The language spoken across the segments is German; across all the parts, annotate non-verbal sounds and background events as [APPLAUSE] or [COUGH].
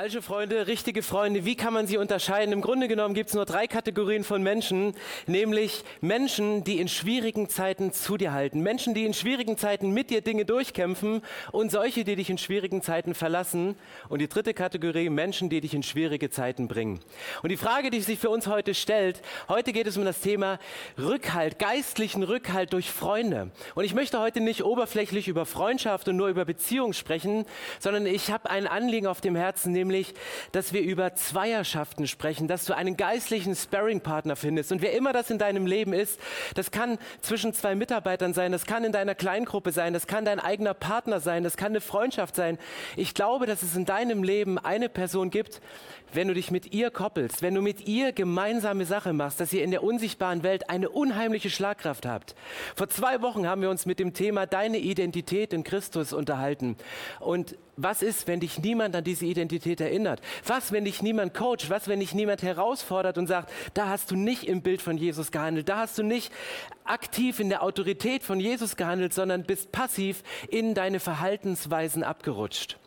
Falsche Freunde, richtige Freunde, wie kann man sie unterscheiden? Im Grunde genommen gibt es nur drei Kategorien von Menschen, nämlich Menschen, die in schwierigen Zeiten zu dir halten, Menschen, die in schwierigen Zeiten mit dir Dinge durchkämpfen und solche, die dich in schwierigen Zeiten verlassen. Und die dritte Kategorie, Menschen, die dich in schwierige Zeiten bringen. Und die Frage, die sich für uns heute stellt, heute geht es um das Thema Rückhalt, geistlichen Rückhalt durch Freunde. Und ich möchte heute nicht oberflächlich über Freundschaft und nur über Beziehung sprechen, sondern ich habe ein Anliegen auf dem Herzen, nämlich, dass wir über Zweierschaften sprechen, dass du einen geistlichen Sparring-Partner findest. Und wer immer das in deinem Leben ist, das kann zwischen zwei Mitarbeitern sein, das kann in deiner Kleingruppe sein, das kann dein eigener Partner sein, das kann eine Freundschaft sein. Ich glaube, dass es in deinem Leben eine Person gibt, wenn du dich mit ihr koppelst, wenn du mit ihr gemeinsame Sache machst, dass ihr in der unsichtbaren Welt eine unheimliche Schlagkraft habt. Vor zwei Wochen haben wir uns mit dem Thema deine Identität in Christus unterhalten. Und was ist, wenn dich niemand an diese Identität erinnert? Was, wenn dich niemand coacht? Was, wenn dich niemand herausfordert und sagt, da hast du nicht im Bild von Jesus gehandelt, da hast du nicht aktiv in der Autorität von Jesus gehandelt, sondern bist passiv in deine Verhaltensweisen abgerutscht?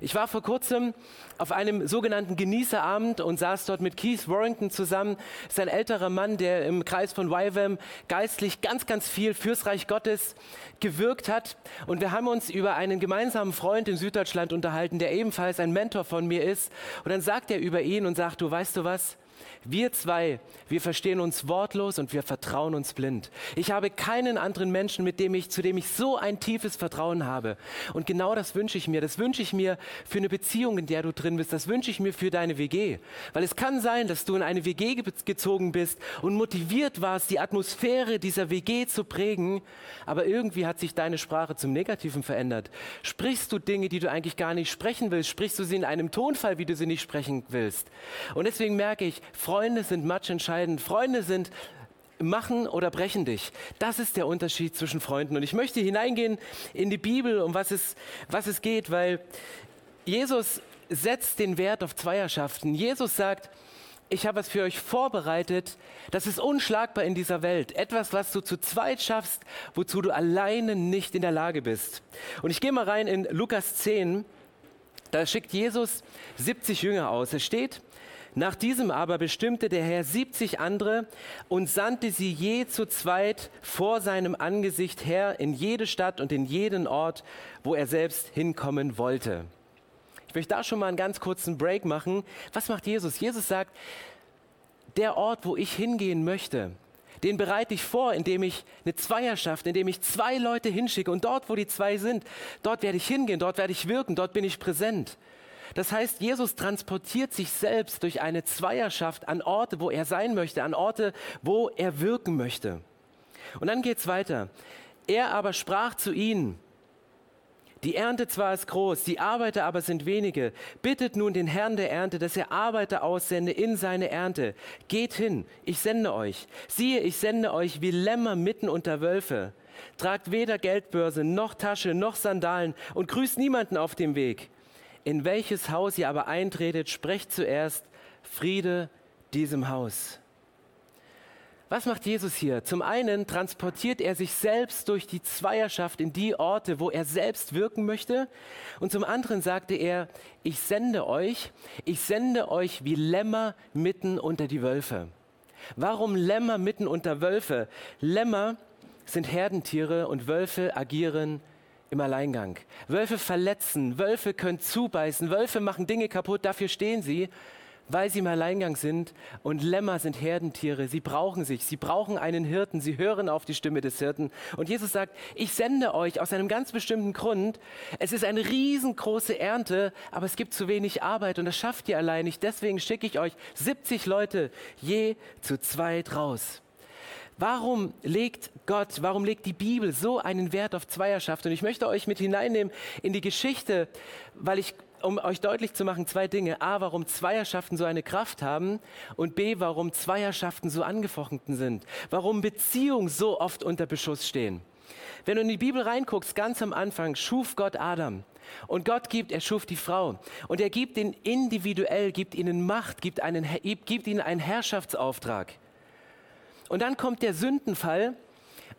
Ich war vor kurzem auf einem sogenannten Genießerabend und saß dort mit Keith Warrington zusammen. Das ist ein älterer Mann, der im Kreis von YWAM geistlich ganz, ganz viel fürs Reich Gottes gewirkt hat. Und wir haben uns über einen gemeinsamen Freund in Süddeutschland unterhalten, der ebenfalls ein Mentor von mir ist. Und dann sagt er über ihn und sagt, du weißt du was? Wir zwei, wir verstehen uns wortlos und wir vertrauen uns blind. Ich habe keinen anderen Menschen, mit dem ich, zu dem ich so ein tiefes Vertrauen habe. Und genau das wünsche ich mir. Das wünsche ich mir für eine Beziehung, in der du drin bist. Das wünsche ich mir für deine WG. Weil es kann sein, dass du in eine WG gezogen bist und motiviert warst, die Atmosphäre dieser WG zu prägen. Aber irgendwie hat sich deine Sprache zum Negativen verändert. Sprichst du Dinge, die du eigentlich gar nicht sprechen willst? Sprichst du sie in einem Tonfall, wie du sie nicht sprechen willst? Und deswegen merke ich, Freunde sind matchentscheidend. Freunde sind machen oder brechen dich. Das ist der Unterschied zwischen Freunden. Und ich möchte hineingehen in die Bibel, um was es, was es geht, weil Jesus setzt den Wert auf Zweierschaften. Jesus sagt, ich habe was für euch vorbereitet, das ist unschlagbar in dieser Welt. Etwas, was du zu zweit schaffst, wozu du alleine nicht in der Lage bist. Und ich gehe mal rein in Lukas 10. Da schickt Jesus 70 Jünger aus. Es steht, nach diesem aber bestimmte der Herr 70 andere und sandte sie je zu zweit vor seinem Angesicht her in jede Stadt und in jeden Ort, wo er selbst hinkommen wollte. Ich möchte da schon mal einen ganz kurzen Break machen. Was macht Jesus? Jesus sagt, der Ort, wo ich hingehen möchte, den bereite ich vor, indem ich eine Zweierschaft, indem ich zwei Leute hinschicke. Und dort, wo die zwei sind, dort werde ich hingehen, dort werde ich wirken, dort bin ich präsent. Das heißt, Jesus transportiert sich selbst durch eine Zweierschaft an Orte, wo er sein möchte, an Orte, wo er wirken möchte. Und dann geht es weiter. Er aber sprach zu ihnen, die Ernte zwar ist groß, die Arbeiter aber sind wenige. Bittet nun den Herrn der Ernte, dass er Arbeiter aussende in seine Ernte. Geht hin, ich sende euch. Siehe, ich sende euch wie Lämmer mitten unter Wölfe. Tragt weder Geldbörse, noch Tasche, noch Sandalen und grüßt niemanden auf dem Weg. In welches Haus ihr aber eintretet, sprecht zuerst Friede diesem Haus. Was macht Jesus hier? Zum einen transportiert er sich selbst durch die Zweierschaft in die Orte, wo er selbst wirken möchte. Und zum anderen sagte er, ich sende euch, ich sende euch wie Lämmer mitten unter die Wölfe. Warum Lämmer mitten unter Wölfe? Lämmer sind Herdentiere und Wölfe agieren im Alleingang. Wölfe verletzen, Wölfe können zubeißen, Wölfe machen Dinge kaputt, dafür stehen sie, weil sie im Alleingang sind. Und Lämmer sind Herdentiere, sie brauchen sich, sie brauchen einen Hirten, sie hören auf die Stimme des Hirten. Und Jesus sagt, ich sende euch aus einem ganz bestimmten Grund. Es ist eine riesengroße Ernte, aber es gibt zu wenig Arbeit und das schafft ihr allein nicht. Deswegen schicke ich euch 70 Leute je zu zweit raus. Warum legt Gott, warum legt die Bibel so einen Wert auf Zweierschaft? Und ich möchte euch mit hineinnehmen in die Geschichte, weil ich, um euch deutlich zu machen, zwei Dinge. A, warum Zweierschaften so eine Kraft haben und B, warum Zweierschaften so angefochten sind. Warum Beziehungen so oft unter Beschuss stehen. Wenn du in die Bibel reinguckst, ganz am Anfang schuf Gott Adam. Und Gott gibt, er schuf die Frau. Und er gibt ihnen individuell, gibt ihnen Macht, gibt, einen, gibt ihnen einen Herrschaftsauftrag. Und dann kommt der Sündenfall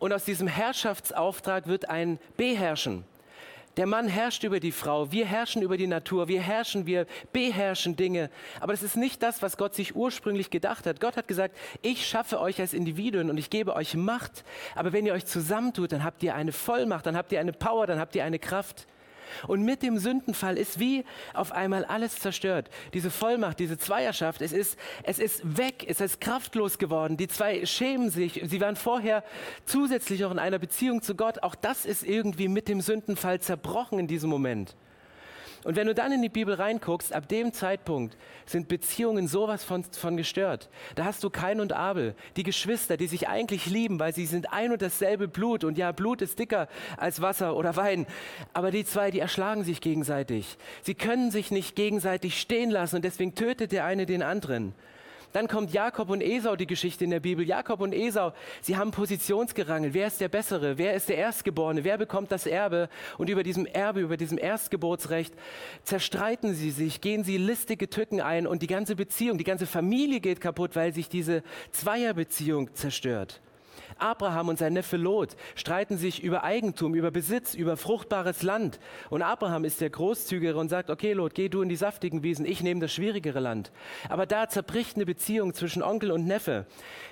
und aus diesem Herrschaftsauftrag wird ein Beherrschen. Der Mann herrscht über die Frau, wir herrschen über die Natur, wir herrschen, wir beherrschen Dinge. Aber das ist nicht das, was Gott sich ursprünglich gedacht hat. Gott hat gesagt, ich schaffe euch als Individuen und ich gebe euch Macht. Aber wenn ihr euch zusammentut, dann habt ihr eine Vollmacht, dann habt ihr eine Power, dann habt ihr eine Kraft. Und mit dem Sündenfall ist wie auf einmal alles zerstört. Diese Vollmacht, diese Zweierschaft, es ist, es ist weg, es ist kraftlos geworden. Die zwei schämen sich. Sie waren vorher zusätzlich auch in einer Beziehung zu Gott. Auch das ist irgendwie mit dem Sündenfall zerbrochen in diesem Moment. Und wenn du dann in die Bibel reinguckst, ab dem Zeitpunkt sind Beziehungen sowas von, von gestört. Da hast du Kain und Abel, die Geschwister, die sich eigentlich lieben, weil sie sind ein und dasselbe Blut. Und ja, Blut ist dicker als Wasser oder Wein. Aber die zwei, die erschlagen sich gegenseitig. Sie können sich nicht gegenseitig stehen lassen und deswegen tötet der eine den anderen. Dann kommt Jakob und Esau, die Geschichte in der Bibel. Jakob und Esau, sie haben Positionsgerangelt. Wer ist der Bessere? Wer ist der Erstgeborene? Wer bekommt das Erbe? Und über diesem Erbe, über diesem Erstgeburtsrecht zerstreiten sie sich, gehen sie listige Tücken ein und die ganze Beziehung, die ganze Familie geht kaputt, weil sich diese Zweierbeziehung zerstört. Abraham und sein Neffe Lot streiten sich über Eigentum, über Besitz, über fruchtbares Land. Und Abraham ist der Großzügige und sagt, okay Lot, geh du in die saftigen Wiesen, ich nehme das schwierigere Land. Aber da zerbricht eine Beziehung zwischen Onkel und Neffe.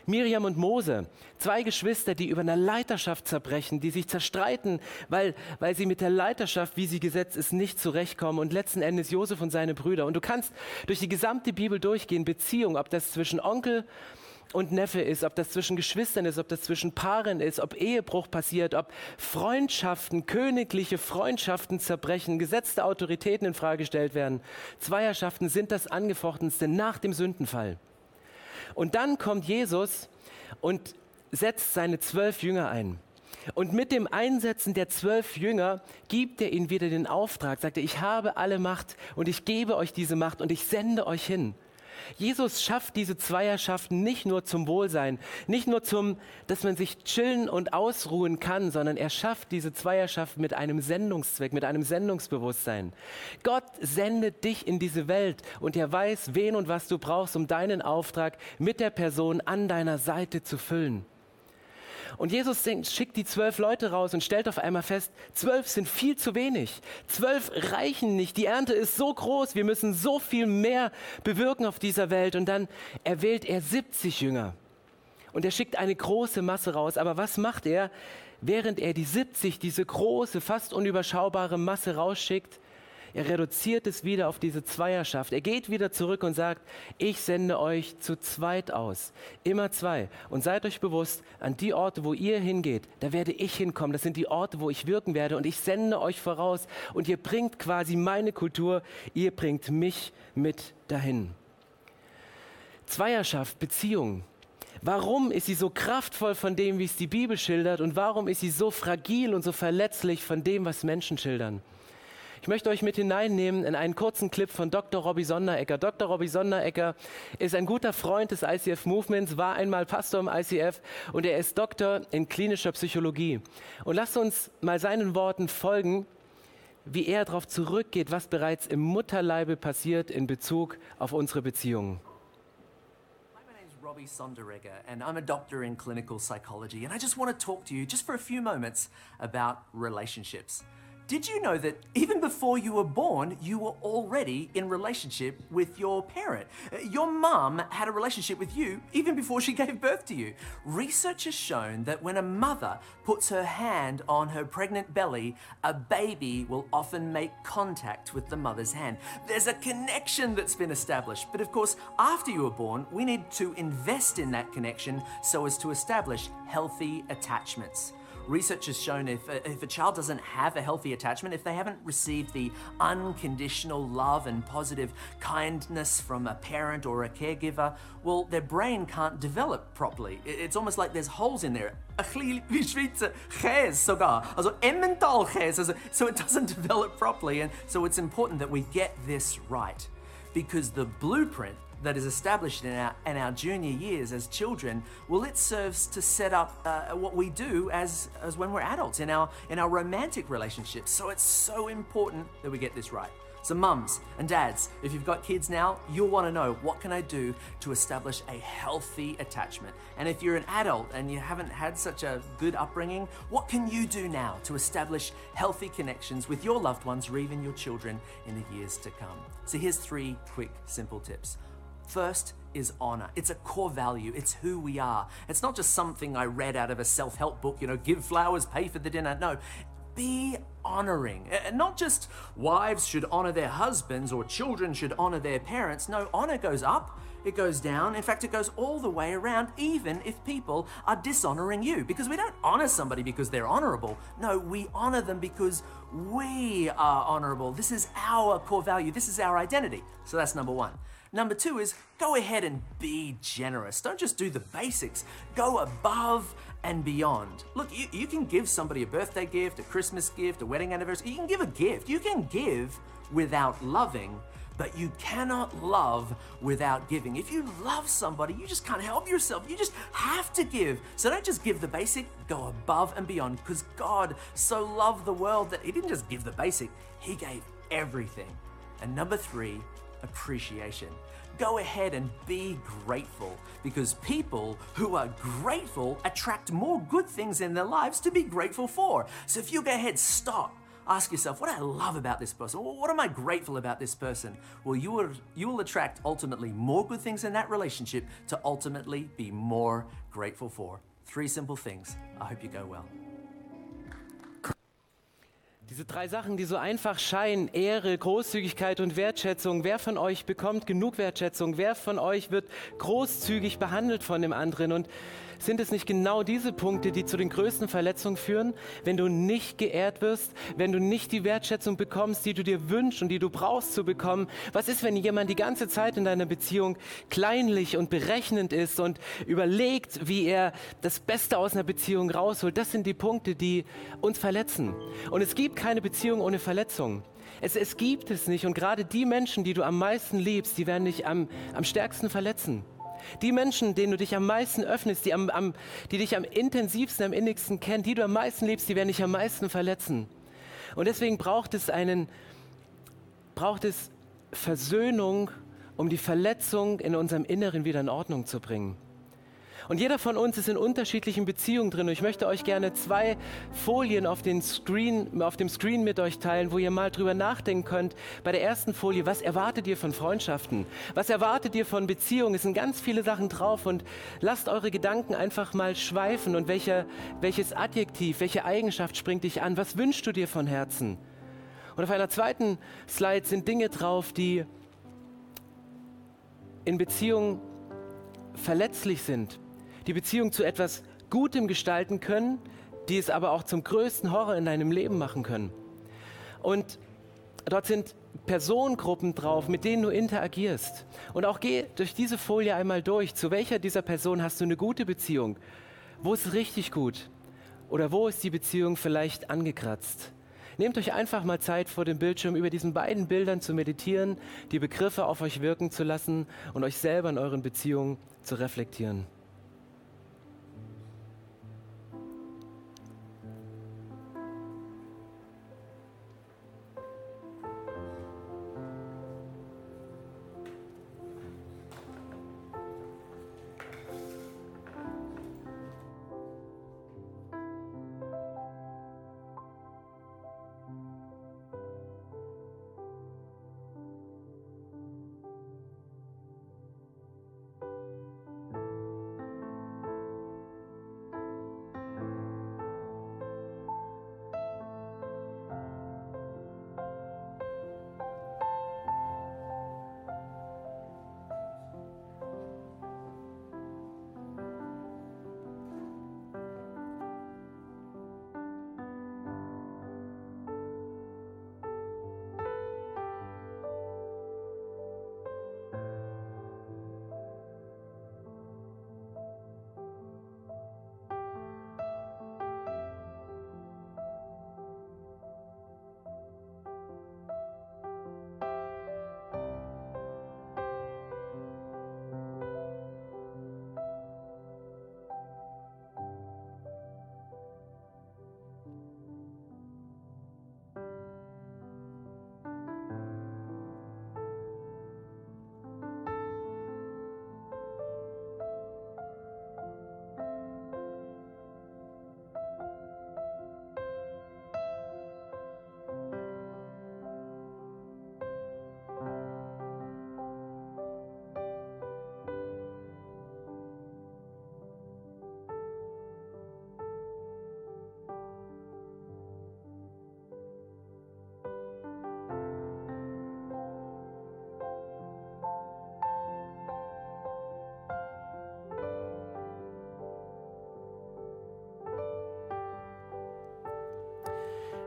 Miriam und Mose, zwei Geschwister, die über eine Leiterschaft zerbrechen, die sich zerstreiten, weil, weil sie mit der Leiterschaft, wie sie gesetzt ist, nicht zurechtkommen. Und letzten Endes Josef und seine Brüder. Und du kannst durch die gesamte Bibel durchgehen, Beziehung, ob das zwischen Onkel und Neffe ist, ob das zwischen Geschwistern ist, ob das zwischen Paaren ist, ob Ehebruch passiert, ob Freundschaften, königliche Freundschaften zerbrechen, gesetzte Autoritäten in Frage gestellt werden. Zweierschaften sind das angefochtenste nach dem Sündenfall. Und dann kommt Jesus und setzt seine zwölf Jünger ein. Und mit dem Einsetzen der zwölf Jünger gibt er ihnen wieder den Auftrag, sagt er, ich habe alle Macht und ich gebe euch diese Macht und ich sende euch hin. Jesus schafft diese Zweierschaften nicht nur zum Wohlsein, nicht nur zum, dass man sich chillen und ausruhen kann, sondern er schafft diese Zweierschaften mit einem Sendungszweck, mit einem Sendungsbewusstsein. Gott sendet dich in diese Welt und er weiß, wen und was du brauchst, um deinen Auftrag mit der Person an deiner Seite zu füllen. Und Jesus schickt die zwölf Leute raus und stellt auf einmal fest, zwölf sind viel zu wenig. Zwölf reichen nicht. Die Ernte ist so groß. Wir müssen so viel mehr bewirken auf dieser Welt. Und dann erwählt er 70 Jünger. Und er schickt eine große Masse raus. Aber was macht er? Während er die 70, diese große, fast unüberschaubare Masse rausschickt, er reduziert es wieder auf diese Zweierschaft. Er geht wieder zurück und sagt, ich sende euch zu zweit aus. Immer zwei. Und seid euch bewusst, an die Orte, wo ihr hingeht, da werde ich hinkommen. Das sind die Orte, wo ich wirken werde. Und ich sende euch voraus. Und ihr bringt quasi meine Kultur, ihr bringt mich mit dahin. Zweierschaft, Beziehung. Warum ist sie so kraftvoll von dem, wie es die Bibel schildert? Und warum ist sie so fragil und so verletzlich von dem, was Menschen schildern? Ich möchte euch mit hineinnehmen in einen kurzen Clip von Dr. Robbie Sonderecker. Dr. Robbie Sonderecker ist ein guter Freund des ICF Movements, war einmal Pastor im ICF und er ist Doktor in klinischer Psychologie. Und lasst uns mal seinen Worten folgen, wie er darauf zurückgeht, was bereits im Mutterleibe passiert in Bezug auf unsere Beziehungen. Robbie Sonderegger, and I'm a doctor in clinical psychology, and I just want to talk to you just for a few moments about relationships. Did you know that even before you were born, you were already in relationship with your parent? Uh, your mum had a relationship with you even before she [LAUGHS] gave birth to you. Research has shown that when a mother puts her hand on her pregnant belly, a baby will often make contact with the mother's hand. There's a connection that's been established. But of course, after you were born, we need to invest in that connection so as to establish healthy attachments. Research has shown if a, if a child doesn't have a healthy attachment, if they haven't received the unconditional love and positive kindness from a parent or a caregiver, well, their brain can't develop properly. It's almost like there's holes in there. [LAUGHS] so it doesn't [LAUGHS] develop properly. And so it's important that we get this right. Because the blueprint that is established in our, in our junior years as children, well, it serves to set up uh, what we do as, as when we're adults in our, in our romantic relationships. So it's so important that we get this right. So, mums and dads, if you've got kids now, you'll want to know what can I do to establish a healthy attachment? And if you're an adult and you haven't had such a good upbringing, what can you do now to establish healthy connections with your loved ones or even your children in the years to come? So, here's three quick, simple tips. First is honor. It's a core value. It's who we are. It's not just something I read out of a self help book, you know, give flowers, pay for the dinner. No, be honoring. And not just wives should honor their husbands or children should honor their parents. No, honor goes up, it goes down. In fact, it goes all the way around, even if people are dishonoring you. Because we don't honor somebody because they're honorable. No, we honor them because we are honorable. This is our core value, this is our identity. So that's number one. Number two is go ahead and be generous. Don't just do the basics, go above and beyond. Look, you, you can give somebody a birthday gift, a Christmas gift, a wedding anniversary. You can give a gift. You can give without loving, but you cannot love without giving. If you love somebody, you just can't help yourself. You just have to give. So don't just give the basic, go above and beyond because God so loved the world that He didn't just give the basic, He gave everything. And number three, appreciation. Go ahead and be grateful because people who are grateful attract more good things in their lives to be grateful for. So if you go ahead, stop. Ask yourself, what I love about this person? What am I grateful about this person? Well, you will, you will attract ultimately more good things in that relationship to ultimately be more grateful for. Three simple things. I hope you go well. Diese drei Sachen, die so einfach scheinen, Ehre, Großzügigkeit und Wertschätzung, wer von euch bekommt genug Wertschätzung? Wer von euch wird großzügig behandelt von dem anderen? Und sind es nicht genau diese Punkte, die zu den größten Verletzungen führen, wenn du nicht geehrt wirst, wenn du nicht die Wertschätzung bekommst, die du dir wünschst und die du brauchst zu bekommen? Was ist, wenn jemand die ganze Zeit in deiner Beziehung kleinlich und berechnend ist und überlegt, wie er das Beste aus einer Beziehung rausholt? Das sind die Punkte, die uns verletzen. Und es gibt keine Beziehung ohne Verletzung. Es, es gibt es nicht. Und gerade die Menschen, die du am meisten liebst, die werden dich am, am stärksten verletzen. Die Menschen, denen du dich am meisten öffnest, die, am, am, die dich am intensivsten, am innigsten kennen, die du am meisten liebst, die werden dich am meisten verletzen. Und deswegen braucht es einen, braucht es Versöhnung, um die Verletzung in unserem Inneren wieder in Ordnung zu bringen. Und jeder von uns ist in unterschiedlichen Beziehungen drin. Und ich möchte euch gerne zwei Folien auf, den Screen, auf dem Screen mit euch teilen, wo ihr mal drüber nachdenken könnt. Bei der ersten Folie, was erwartet ihr von Freundschaften? Was erwartet ihr von Beziehungen? Es sind ganz viele Sachen drauf und lasst eure Gedanken einfach mal schweifen. Und welche, welches Adjektiv, welche Eigenschaft springt dich an? Was wünschst du dir von Herzen? Und auf einer zweiten Slide sind Dinge drauf, die in Beziehungen verletzlich sind, die Beziehung zu etwas Gutem gestalten können, die es aber auch zum größten Horror in deinem Leben machen können. Und dort sind Personengruppen drauf, mit denen du interagierst. Und auch geh durch diese Folie einmal durch. Zu welcher dieser Personen hast du eine gute Beziehung? Wo ist es richtig gut? Oder wo ist die Beziehung vielleicht angekratzt? Nehmt euch einfach mal Zeit vor dem Bildschirm über diesen beiden Bildern zu meditieren, die Begriffe auf euch wirken zu lassen und euch selber in euren Beziehungen zu reflektieren.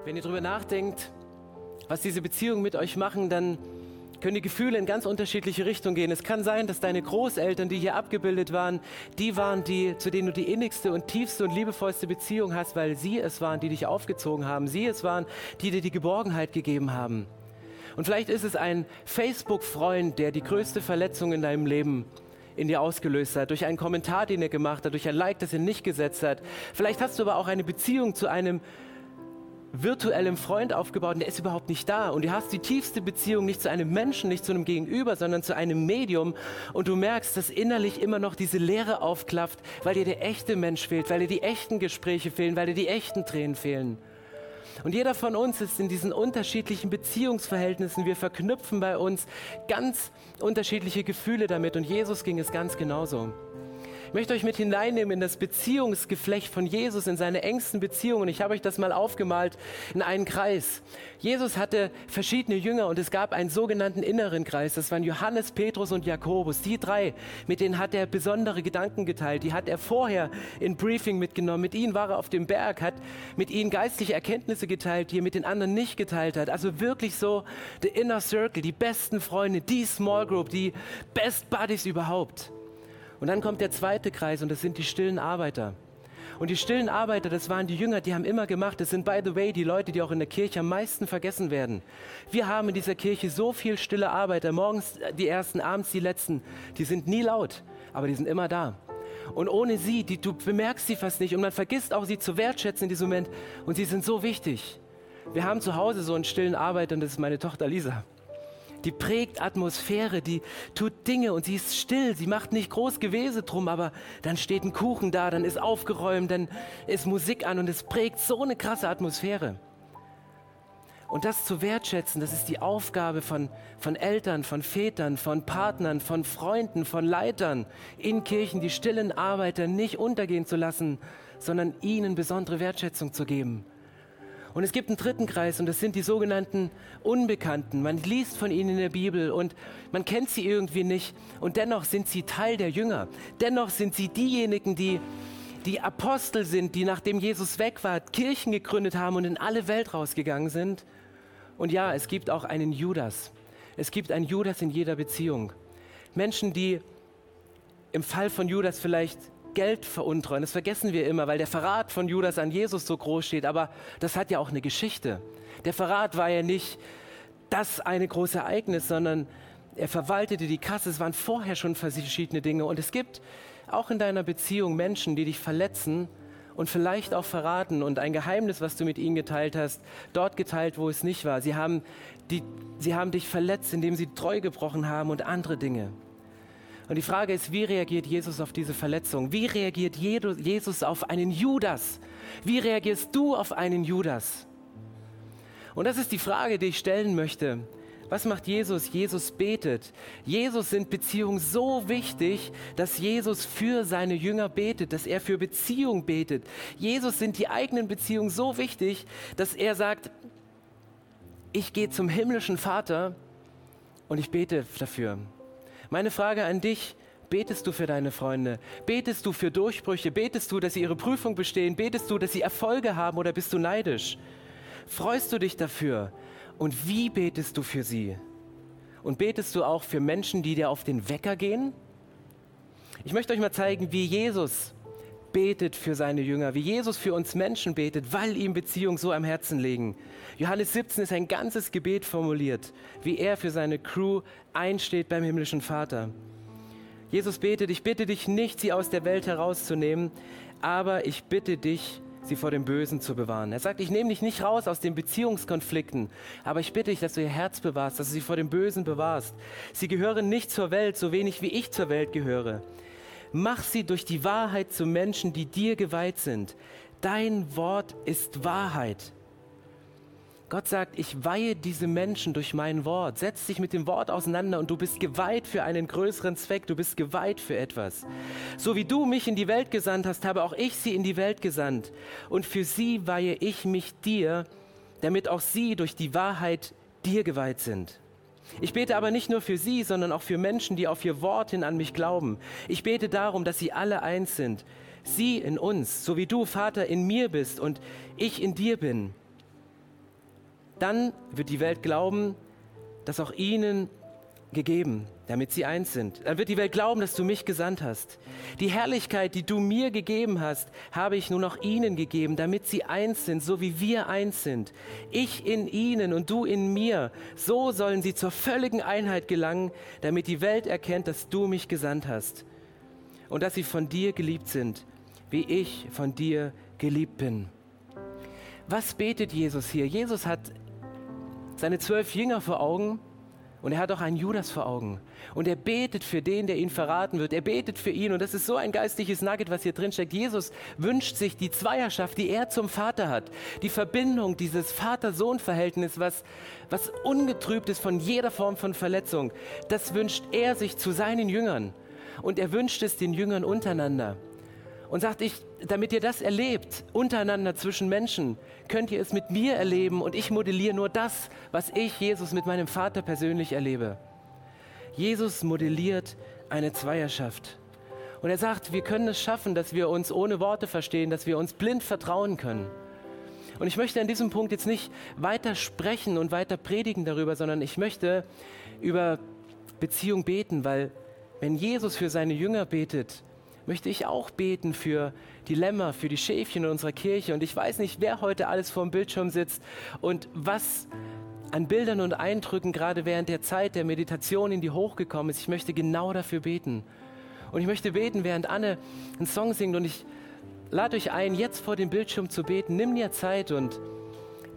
Wenn ihr darüber nachdenkt, was diese Beziehungen mit euch machen, dann können die Gefühle in ganz unterschiedliche Richtungen gehen. Es kann sein, dass deine Großeltern, die hier abgebildet waren, die waren, die, zu denen du die innigste und tiefste und liebevollste Beziehung hast, weil sie es waren, die dich aufgezogen haben. Sie es waren, die dir die Geborgenheit gegeben haben. Und vielleicht ist es ein Facebook-Freund, der die größte Verletzung in deinem Leben in dir ausgelöst hat, durch einen Kommentar, den er gemacht hat, durch ein Like, das er nicht gesetzt hat. Vielleicht hast du aber auch eine Beziehung zu einem virtuellem Freund aufgebaut und der ist überhaupt nicht da. Und du hast die tiefste Beziehung nicht zu einem Menschen, nicht zu einem Gegenüber, sondern zu einem Medium. Und du merkst, dass innerlich immer noch diese Leere aufklafft, weil dir der echte Mensch fehlt, weil dir die echten Gespräche fehlen, weil dir die echten Tränen fehlen. Und jeder von uns ist in diesen unterschiedlichen Beziehungsverhältnissen. Wir verknüpfen bei uns ganz unterschiedliche Gefühle damit. Und Jesus ging es ganz genauso. Möchte euch mit hineinnehmen in das Beziehungsgeflecht von Jesus, in seine engsten Beziehungen. Ich habe euch das mal aufgemalt in einen Kreis. Jesus hatte verschiedene Jünger und es gab einen sogenannten inneren Kreis. Das waren Johannes, Petrus und Jakobus. Die drei, mit denen hat er besondere Gedanken geteilt. Die hat er vorher in Briefing mitgenommen. Mit ihnen war er auf dem Berg, hat mit ihnen geistliche Erkenntnisse geteilt, die er mit den anderen nicht geteilt hat. Also wirklich so the inner circle, die besten Freunde, die Small Group, die Best Buddies überhaupt. Und dann kommt der zweite Kreis und das sind die stillen Arbeiter. Und die stillen Arbeiter, das waren die Jünger, die haben immer gemacht. Das sind, by the way, die Leute, die auch in der Kirche am meisten vergessen werden. Wir haben in dieser Kirche so viel stille Arbeiter. Morgens die ersten, abends die letzten. Die sind nie laut, aber die sind immer da. Und ohne sie, die, du bemerkst sie fast nicht. Und man vergisst auch, sie zu wertschätzen in diesem Moment. Und sie sind so wichtig. Wir haben zu Hause so einen stillen Arbeiter und das ist meine Tochter Lisa die prägt Atmosphäre, die tut Dinge und sie ist still, sie macht nicht groß Gewese drum, aber dann steht ein Kuchen da, dann ist aufgeräumt, dann ist Musik an und es prägt so eine krasse Atmosphäre. Und das zu wertschätzen, das ist die Aufgabe von, von Eltern, von Vätern, von Partnern, von Freunden, von Leitern in Kirchen, die stillen Arbeiter nicht untergehen zu lassen, sondern ihnen besondere Wertschätzung zu geben. Und es gibt einen dritten Kreis und das sind die sogenannten Unbekannten. Man liest von ihnen in der Bibel und man kennt sie irgendwie nicht und dennoch sind sie Teil der Jünger. Dennoch sind sie diejenigen, die die Apostel sind, die nachdem Jesus weg war, Kirchen gegründet haben und in alle Welt rausgegangen sind. Und ja, es gibt auch einen Judas. Es gibt einen Judas in jeder Beziehung. Menschen, die im Fall von Judas vielleicht Geld veruntreuen. Das vergessen wir immer, weil der Verrat von Judas an Jesus so groß steht. Aber das hat ja auch eine Geschichte. Der Verrat war ja nicht das eine große Ereignis, sondern er verwaltete die Kasse. Es waren vorher schon verschiedene Dinge. Und es gibt auch in deiner Beziehung Menschen, die dich verletzen und vielleicht auch verraten und ein Geheimnis, was du mit ihnen geteilt hast, dort geteilt, wo es nicht war. Sie haben, die, sie haben dich verletzt, indem sie treu gebrochen haben und andere Dinge. Und die Frage ist, wie reagiert Jesus auf diese Verletzung? Wie reagiert Jesus auf einen Judas? Wie reagierst du auf einen Judas? Und das ist die Frage, die ich stellen möchte. Was macht Jesus? Jesus betet. Jesus sind Beziehungen so wichtig, dass Jesus für seine Jünger betet, dass er für Beziehung betet. Jesus sind die eigenen Beziehungen so wichtig, dass er sagt, ich gehe zum himmlischen Vater und ich bete dafür. Meine Frage an dich, betest du für deine Freunde? Betest du für Durchbrüche? Betest du, dass sie ihre Prüfung bestehen? Betest du, dass sie Erfolge haben oder bist du neidisch? Freust du dich dafür? Und wie betest du für sie? Und betest du auch für Menschen, die dir auf den Wecker gehen? Ich möchte euch mal zeigen, wie Jesus betet für seine Jünger, wie Jesus für uns Menschen betet, weil ihm Beziehungen so am Herzen liegen. Johannes 17 ist ein ganzes Gebet formuliert, wie er für seine Crew einsteht beim himmlischen Vater. Jesus betet, ich bitte dich nicht, sie aus der Welt herauszunehmen, aber ich bitte dich, sie vor dem Bösen zu bewahren. Er sagt, ich nehme dich nicht raus aus den Beziehungskonflikten, aber ich bitte dich, dass du ihr Herz bewahrst, dass du sie vor dem Bösen bewahrst. Sie gehören nicht zur Welt, so wenig wie ich zur Welt gehöre. Mach sie durch die Wahrheit zu Menschen, die dir geweiht sind. Dein Wort ist Wahrheit. Gott sagt, ich weihe diese Menschen durch mein Wort. Setz dich mit dem Wort auseinander und du bist geweiht für einen größeren Zweck. Du bist geweiht für etwas. So wie du mich in die Welt gesandt hast, habe auch ich sie in die Welt gesandt. Und für sie weihe ich mich dir, damit auch sie durch die Wahrheit dir geweiht sind. Ich bete aber nicht nur für sie, sondern auch für Menschen, die auf ihr Wort hin an mich glauben. Ich bete darum, dass sie alle eins sind. Sie in uns, so wie du, Vater, in mir bist und ich in dir bin. dann wird die Welt glauben, dass auch ihnen gegeben, damit sie eins sind. Dann wird die Welt glauben, dass du mich gesandt hast. Die Herrlichkeit, die du mir gegeben hast, habe ich nun auch ihnen gegeben, damit sie eins sind, so wie wir eins sind. Ich in ihnen und du in mir. So sollen sie zur völligen Einheit gelangen, damit die Welt erkennt, dass du mich gesandt hast und dass sie von dir geliebt sind, wie ich von dir geliebt bin. Was betet Jesus hier? Jesus hat seine zwölf Jünger vor Augen und er hat auch einen Judas vor Augen. Und er betet für den, der ihn verraten wird. Er betet für ihn. Und das ist so ein geistliches Nugget, was hier drin steckt. Jesus wünscht sich die Zweierschaft, die er zum Vater hat. Die Verbindung, dieses Vater-Sohn-Verhältnis, was, was ungetrübt ist von jeder Form von Verletzung. Das wünscht er sich zu seinen Jüngern. Und er wünscht es den Jüngern untereinander und sagt, ich, damit ihr das erlebt, untereinander zwischen Menschen, könnt ihr es mit mir erleben und ich modelliere nur das, was ich, Jesus, mit meinem Vater persönlich erlebe. Jesus modelliert eine Zweierschaft. Und er sagt, wir können es schaffen, dass wir uns ohne Worte verstehen, dass wir uns blind vertrauen können. Und ich möchte an diesem Punkt jetzt nicht weiter sprechen und weiter predigen darüber, sondern ich möchte über Beziehung beten, weil wenn Jesus für seine Jünger betet, möchte ich auch beten für die Lämmer, für die Schäfchen in unserer Kirche. Und ich weiß nicht, wer heute alles vor dem Bildschirm sitzt und was an Bildern und Eindrücken gerade während der Zeit der Meditation in die hochgekommen ist. Ich möchte genau dafür beten. Und ich möchte beten, während Anne einen Song singt. Und ich lade euch ein, jetzt vor dem Bildschirm zu beten. Nimm dir Zeit und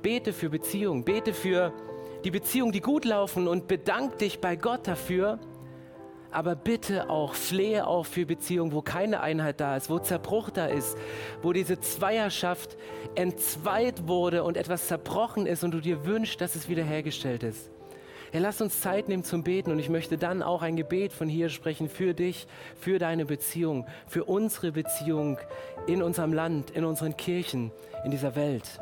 bete für Beziehungen. Bete für die Beziehungen, die gut laufen und bedank dich bei Gott dafür, aber bitte auch, flehe auch für Beziehungen, wo keine Einheit da ist, wo Zerbruch da ist, wo diese Zweierschaft entzweit wurde und etwas zerbrochen ist und du dir wünschst, dass es wiederhergestellt ist. Ja, lass uns Zeit nehmen zum Beten und ich möchte dann auch ein Gebet von hier sprechen für dich, für deine Beziehung, für unsere Beziehung in unserem Land, in unseren Kirchen, in dieser Welt.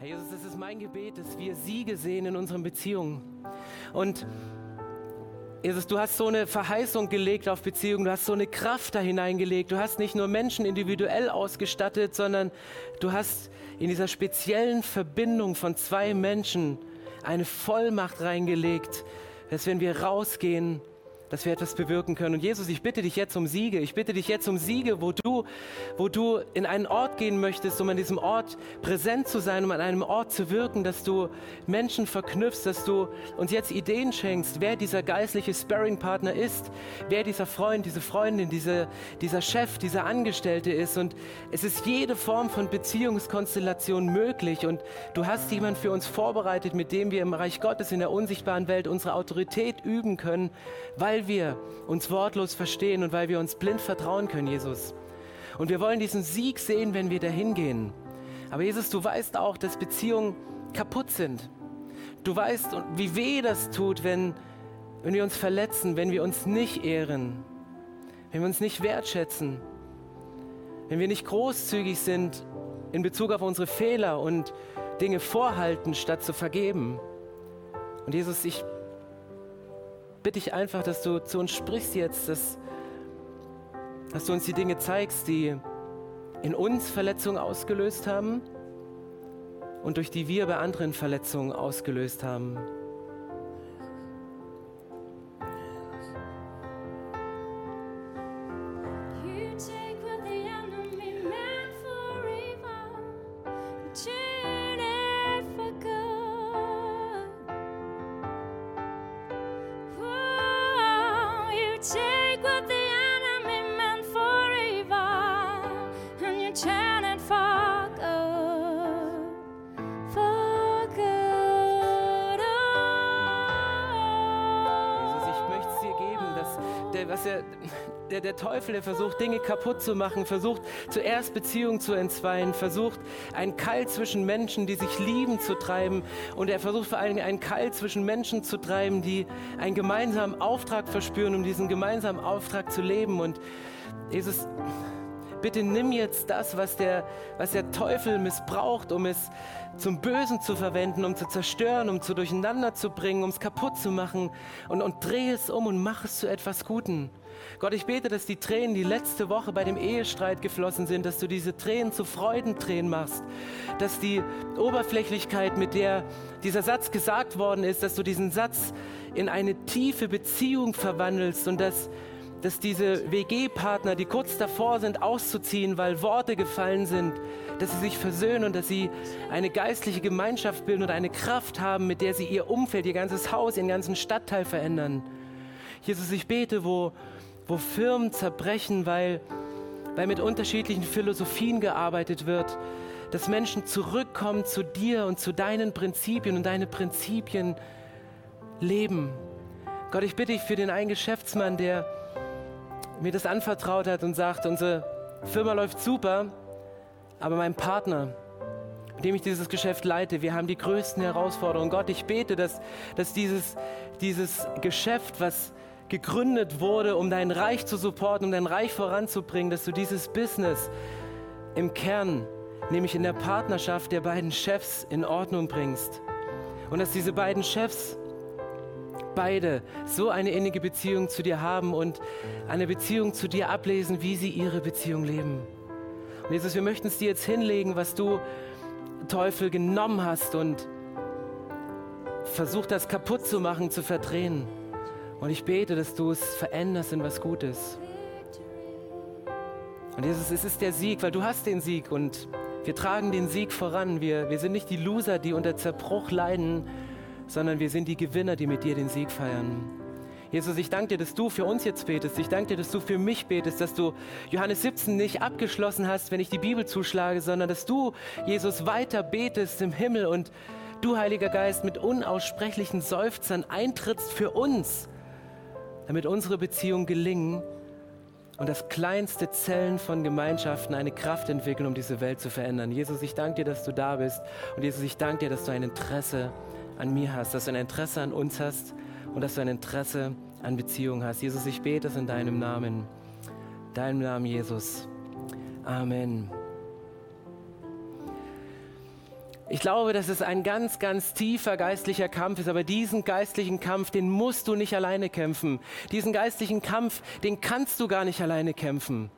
Herr Jesus, das ist mein Gebet, dass wir Siege sehen in unseren Beziehungen. Und Jesus, du hast so eine Verheißung gelegt auf Beziehungen, du hast so eine Kraft da hineingelegt. Du hast nicht nur Menschen individuell ausgestattet, sondern du hast in dieser speziellen Verbindung von zwei Menschen eine Vollmacht reingelegt, dass wenn wir rausgehen, dass wir etwas bewirken können. Und Jesus, ich bitte dich jetzt um Siege. Ich bitte dich jetzt um Siege, wo du, wo du in einen Ort gehen möchtest, um an diesem Ort präsent zu sein, um an einem Ort zu wirken, dass du Menschen verknüpfst, dass du uns jetzt Ideen schenkst, wer dieser geistliche Sparring-Partner ist, wer dieser Freund, diese Freundin, diese, dieser Chef, dieser Angestellte ist. Und es ist jede Form von Beziehungskonstellation möglich. Und du hast jemand für uns vorbereitet, mit dem wir im Reich Gottes in der unsichtbaren Welt unsere Autorität üben können, weil weil wir uns wortlos verstehen und weil wir uns blind vertrauen können, Jesus. Und wir wollen diesen Sieg sehen, wenn wir dahin gehen. Aber Jesus, du weißt auch, dass Beziehungen kaputt sind. Du weißt, wie weh das tut, wenn, wenn wir uns verletzen, wenn wir uns nicht ehren, wenn wir uns nicht wertschätzen, wenn wir nicht großzügig sind in Bezug auf unsere Fehler und Dinge vorhalten, statt zu vergeben. Und Jesus, ich bitte ich einfach, dass du zu uns sprichst jetzt, dass, dass du uns die Dinge zeigst, die in uns Verletzungen ausgelöst haben und durch die wir bei anderen Verletzungen ausgelöst haben. Was er, der, der Teufel, der versucht, Dinge kaputt zu machen, versucht zuerst Beziehungen zu entzweien, versucht einen Keil zwischen Menschen, die sich lieben, zu treiben. Und er versucht vor allen Dingen einen Keil zwischen Menschen zu treiben, die einen gemeinsamen Auftrag verspüren, um diesen gemeinsamen Auftrag zu leben. Und Jesus, bitte nimm jetzt das, was der, was der Teufel missbraucht, um es zum Bösen zu verwenden, um zu zerstören, um zu durcheinander zu bringen, um es kaputt zu machen und, und dreh es um und mach es zu etwas Guten. Gott, ich bete, dass die Tränen, die letzte Woche bei dem Ehestreit geflossen sind, dass du diese Tränen zu Freudentränen machst, dass die Oberflächlichkeit, mit der dieser Satz gesagt worden ist, dass du diesen Satz in eine tiefe Beziehung verwandelst und dass dass diese WG-Partner, die kurz davor sind, auszuziehen, weil Worte gefallen sind, dass sie sich versöhnen und dass sie eine geistliche Gemeinschaft bilden und eine Kraft haben, mit der sie ihr Umfeld, ihr ganzes Haus, ihren ganzen Stadtteil verändern. Jesus, ich bete, wo, wo Firmen zerbrechen, weil, weil mit unterschiedlichen Philosophien gearbeitet wird, dass Menschen zurückkommen zu dir und zu deinen Prinzipien und deine Prinzipien leben. Gott, ich bitte dich für den einen Geschäftsmann, der mir das anvertraut hat und sagt, unsere Firma läuft super, aber mein Partner, mit dem ich dieses Geschäft leite, wir haben die größten Herausforderungen. Gott, ich bete, dass, dass dieses, dieses Geschäft, was gegründet wurde, um dein Reich zu supporten, um dein Reich voranzubringen, dass du dieses Business im Kern, nämlich in der Partnerschaft der beiden Chefs, in Ordnung bringst. Und dass diese beiden Chefs beide so eine innige Beziehung zu dir haben und eine Beziehung zu dir ablesen, wie sie ihre Beziehung leben. Und Jesus, wir möchten es dir jetzt hinlegen, was du, Teufel, genommen hast und versucht das kaputt zu machen, zu verdrehen. Und ich bete, dass du es veränderst in was Gutes. Und Jesus, es ist der Sieg, weil du hast den Sieg und wir tragen den Sieg voran. Wir, wir sind nicht die Loser, die unter Zerbruch leiden, sondern wir sind die Gewinner, die mit dir den Sieg feiern. Jesus, ich danke dir, dass du für uns jetzt betest. Ich danke dir, dass du für mich betest, dass du Johannes 17 nicht abgeschlossen hast, wenn ich die Bibel zuschlage, sondern dass du, Jesus, weiter betest im Himmel und du, Heiliger Geist, mit unaussprechlichen Seufzern eintrittst für uns, damit unsere Beziehungen gelingen und das kleinste Zellen von Gemeinschaften eine Kraft entwickeln, um diese Welt zu verändern. Jesus, ich danke dir, dass du da bist und Jesus, ich danke dir, dass du ein Interesse hast an mir hast, dass du ein Interesse an uns hast und dass du ein Interesse an Beziehungen hast. Jesus, ich bete es in deinem Namen. Deinem Namen, Jesus. Amen. Ich glaube, dass es ein ganz, ganz tiefer geistlicher Kampf ist, aber diesen geistlichen Kampf, den musst du nicht alleine kämpfen. Diesen geistlichen Kampf, den kannst du gar nicht alleine kämpfen.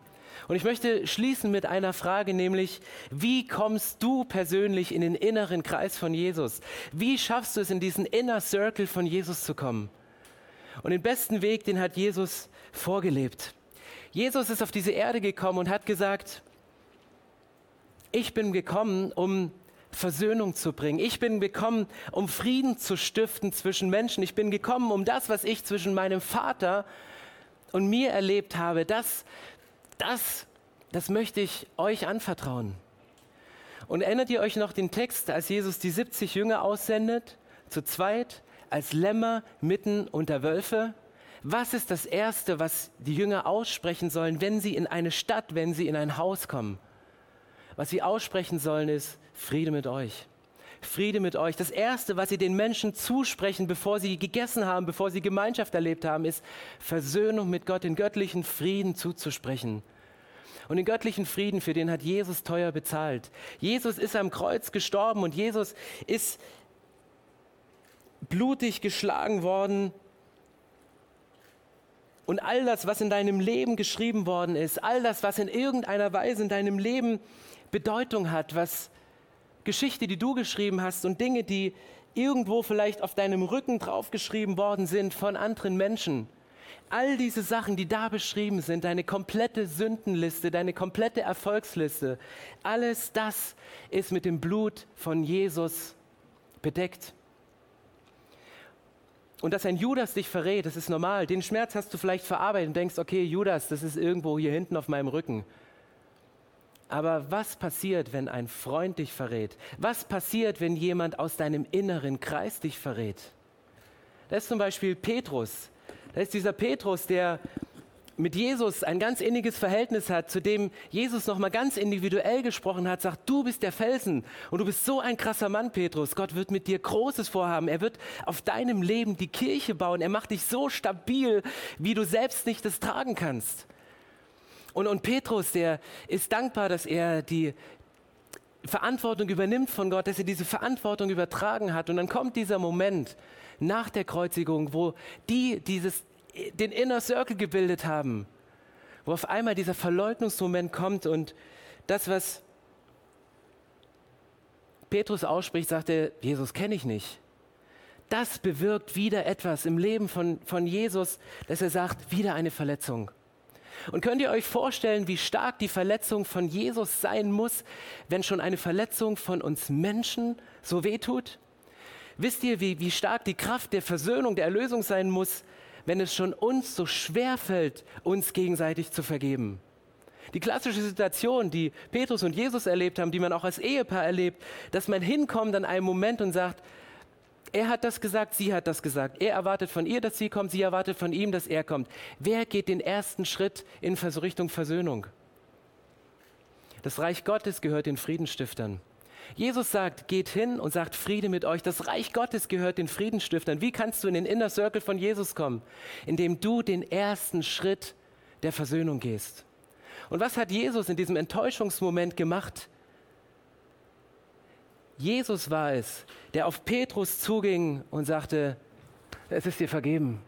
Und ich möchte schließen mit einer Frage, nämlich, wie kommst du persönlich in den inneren Kreis von Jesus? Wie schaffst du es, in diesen Inner Circle von Jesus zu kommen? Und den besten Weg, den hat Jesus vorgelebt. Jesus ist auf diese Erde gekommen und hat gesagt, ich bin gekommen, um Versöhnung zu bringen. Ich bin gekommen, um Frieden zu stiften zwischen Menschen. Ich bin gekommen, um das, was ich zwischen meinem Vater und mir erlebt habe, das das, das möchte ich euch anvertrauen. Und erinnert ihr euch noch den Text, als Jesus die 70 Jünger aussendet, zu zweit, als Lämmer mitten unter Wölfe? Was ist das Erste, was die Jünger aussprechen sollen, wenn sie in eine Stadt, wenn sie in ein Haus kommen? Was sie aussprechen sollen, ist Friede mit euch. Friede mit euch. Das Erste, was sie den Menschen zusprechen, bevor sie gegessen haben, bevor sie Gemeinschaft erlebt haben, ist Versöhnung mit Gott, den göttlichen Frieden zuzusprechen. Und den göttlichen Frieden, für den hat Jesus teuer bezahlt. Jesus ist am Kreuz gestorben und Jesus ist blutig geschlagen worden. Und all das, was in deinem Leben geschrieben worden ist, all das, was in irgendeiner Weise in deinem Leben Bedeutung hat, was Geschichte, die du geschrieben hast und Dinge, die irgendwo vielleicht auf deinem Rücken draufgeschrieben worden sind von anderen Menschen. All diese Sachen, die da beschrieben sind, deine komplette Sündenliste, deine komplette Erfolgsliste, alles das ist mit dem Blut von Jesus bedeckt. Und dass ein Judas dich verrät, das ist normal. Den Schmerz hast du vielleicht verarbeitet und denkst, okay, Judas, das ist irgendwo hier hinten auf meinem Rücken. Aber was passiert, wenn ein Freund dich verrät? Was passiert, wenn jemand aus deinem inneren Kreis dich verrät? Das ist zum Beispiel Petrus. Da ist dieser Petrus, der mit Jesus ein ganz inniges Verhältnis hat, zu dem Jesus nochmal ganz individuell gesprochen hat, sagt, du bist der Felsen und du bist so ein krasser Mann, Petrus. Gott wird mit dir Großes vorhaben. Er wird auf deinem Leben die Kirche bauen. Er macht dich so stabil, wie du selbst nicht das tragen kannst. Und, und Petrus, der ist dankbar, dass er die Verantwortung übernimmt von Gott, dass er diese Verantwortung übertragen hat. Und dann kommt dieser Moment nach der Kreuzigung, wo die dieses den Inner Circle gebildet haben, wo auf einmal dieser Verleugnungsmoment kommt und das, was Petrus ausspricht, sagt er, Jesus kenne ich nicht. Das bewirkt wieder etwas im Leben von, von Jesus, dass er sagt, wieder eine Verletzung. Und könnt ihr euch vorstellen, wie stark die Verletzung von Jesus sein muss, wenn schon eine Verletzung von uns Menschen so wehtut? Wisst ihr, wie, wie stark die Kraft der Versöhnung, der Erlösung sein muss, wenn es schon uns so schwer fällt, uns gegenseitig zu vergeben. Die klassische Situation, die Petrus und Jesus erlebt haben, die man auch als Ehepaar erlebt, dass man hinkommt an einem Moment und sagt, er hat das gesagt, sie hat das gesagt. Er erwartet von ihr, dass sie kommt, sie erwartet von ihm, dass er kommt. Wer geht den ersten Schritt in Richtung Versöhnung? Das Reich Gottes gehört den Friedenstiftern. Jesus sagt, geht hin und sagt Friede mit euch. Das Reich Gottes gehört den Friedenstiftern. Wie kannst du in den Inner Circle von Jesus kommen? Indem du den ersten Schritt der Versöhnung gehst. Und was hat Jesus in diesem Enttäuschungsmoment gemacht? Jesus war es, der auf Petrus zuging und sagte, es ist dir vergeben.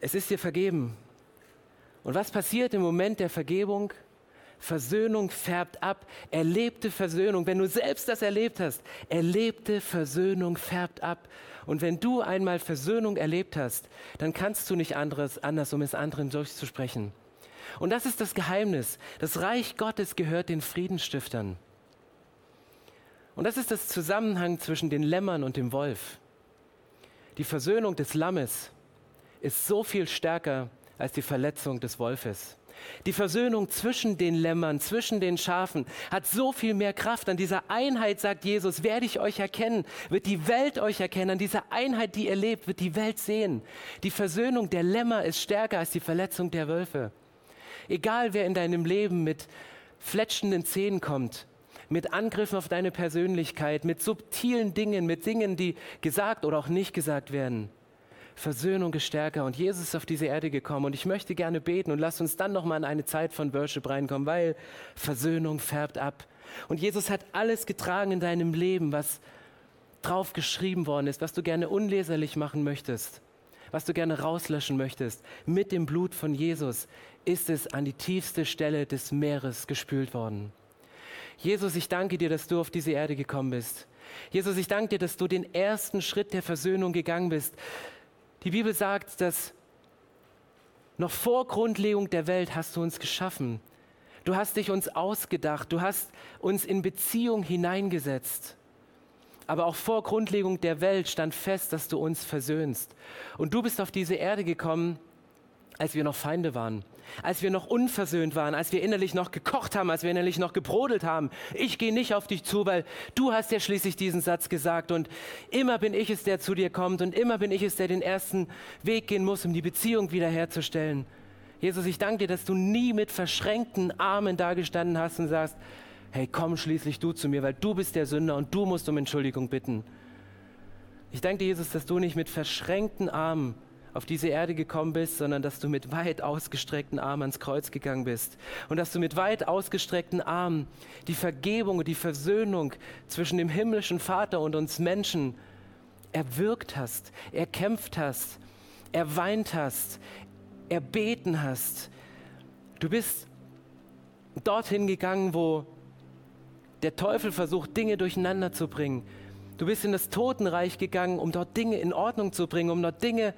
Es ist dir vergeben. Und was passiert im Moment der Vergebung? Versöhnung färbt ab. Erlebte Versöhnung, wenn du selbst das erlebt hast, erlebte Versöhnung färbt ab. Und wenn du einmal Versöhnung erlebt hast, dann kannst du nicht anderes, anders, um es anderen durchzusprechen. Und das ist das Geheimnis. Das Reich Gottes gehört den Friedenstiftern. Und das ist das Zusammenhang zwischen den Lämmern und dem Wolf. Die Versöhnung des Lammes ist so viel stärker als die Verletzung des Wolfes. Die Versöhnung zwischen den Lämmern, zwischen den Schafen hat so viel mehr Kraft. An dieser Einheit, sagt Jesus, werde ich euch erkennen, wird die Welt euch erkennen. An dieser Einheit, die ihr lebt, wird die Welt sehen. Die Versöhnung der Lämmer ist stärker als die Verletzung der Wölfe. Egal wer in deinem Leben mit fletschenden Zähnen kommt, mit Angriffen auf deine Persönlichkeit, mit subtilen Dingen, mit Dingen, die gesagt oder auch nicht gesagt werden. Versöhnung ist stärker und Jesus ist auf diese Erde gekommen und ich möchte gerne beten und lass uns dann nochmal in eine Zeit von Worship reinkommen, weil Versöhnung färbt ab. Und Jesus hat alles getragen in deinem Leben, was drauf geschrieben worden ist, was du gerne unleserlich machen möchtest, was du gerne rauslöschen möchtest. Mit dem Blut von Jesus ist es an die tiefste Stelle des Meeres gespült worden. Jesus, ich danke dir, dass du auf diese Erde gekommen bist. Jesus, ich danke dir, dass du den ersten Schritt der Versöhnung gegangen bist. Die Bibel sagt, dass noch vor Grundlegung der Welt hast du uns geschaffen. Du hast dich uns ausgedacht. Du hast uns in Beziehung hineingesetzt. Aber auch vor Grundlegung der Welt stand fest, dass du uns versöhnst. Und du bist auf diese Erde gekommen, als wir noch Feinde waren, als wir noch unversöhnt waren, als wir innerlich noch gekocht haben, als wir innerlich noch gebrodelt haben. Ich gehe nicht auf dich zu, weil du hast ja schließlich diesen Satz gesagt und immer bin ich es, der zu dir kommt und immer bin ich es, der den ersten Weg gehen muss, um die Beziehung wiederherzustellen. Jesus, ich danke dir, dass du nie mit verschränkten Armen dagestanden hast und sagst, hey, komm schließlich du zu mir, weil du bist der Sünder und du musst um Entschuldigung bitten. Ich danke dir, Jesus, dass du nicht mit verschränkten Armen auf diese Erde gekommen bist, sondern dass du mit weit ausgestreckten Armen ans Kreuz gegangen bist und dass du mit weit ausgestreckten Armen die Vergebung und die Versöhnung zwischen dem himmlischen Vater und uns Menschen erwirkt hast, erkämpft hast, erweint hast, erbeten hast. Du bist dorthin gegangen, wo der Teufel versucht, Dinge durcheinander zu bringen. Du bist in das Totenreich gegangen, um dort Dinge in Ordnung zu bringen, um dort Dinge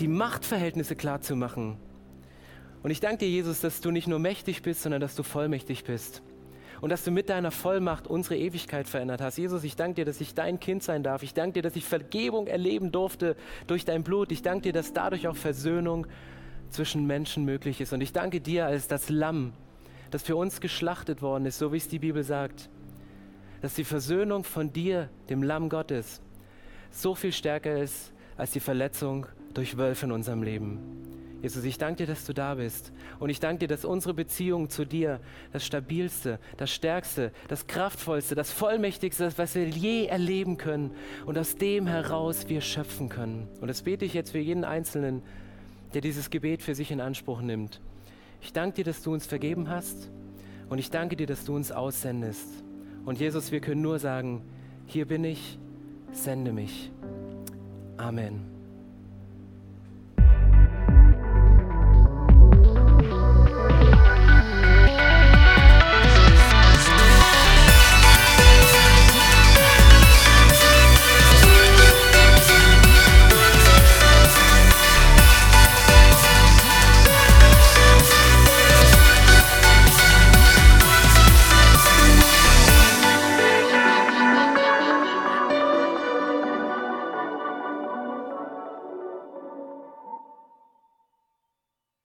die Machtverhältnisse klar zu machen. Und ich danke dir, Jesus, dass du nicht nur mächtig bist, sondern dass du vollmächtig bist. Und dass du mit deiner Vollmacht unsere Ewigkeit verändert hast. Jesus, ich danke dir, dass ich dein Kind sein darf. Ich danke dir, dass ich Vergebung erleben durfte durch dein Blut. Ich danke dir, dass dadurch auch Versöhnung zwischen Menschen möglich ist. Und ich danke dir als das Lamm, das für uns geschlachtet worden ist, so wie es die Bibel sagt, dass die Versöhnung von dir, dem Lamm Gottes, so viel stärker ist als die Verletzung durch Wölfe in unserem Leben. Jesus, ich danke dir, dass du da bist. Und ich danke dir, dass unsere Beziehung zu dir das stabilste, das stärkste, das kraftvollste, das vollmächtigste ist, was wir je erleben können. Und aus dem heraus wir schöpfen können. Und das bete ich jetzt für jeden Einzelnen, der dieses Gebet für sich in Anspruch nimmt. Ich danke dir, dass du uns vergeben hast. Und ich danke dir, dass du uns aussendest. Und Jesus, wir können nur sagen, hier bin ich, sende mich. Amen.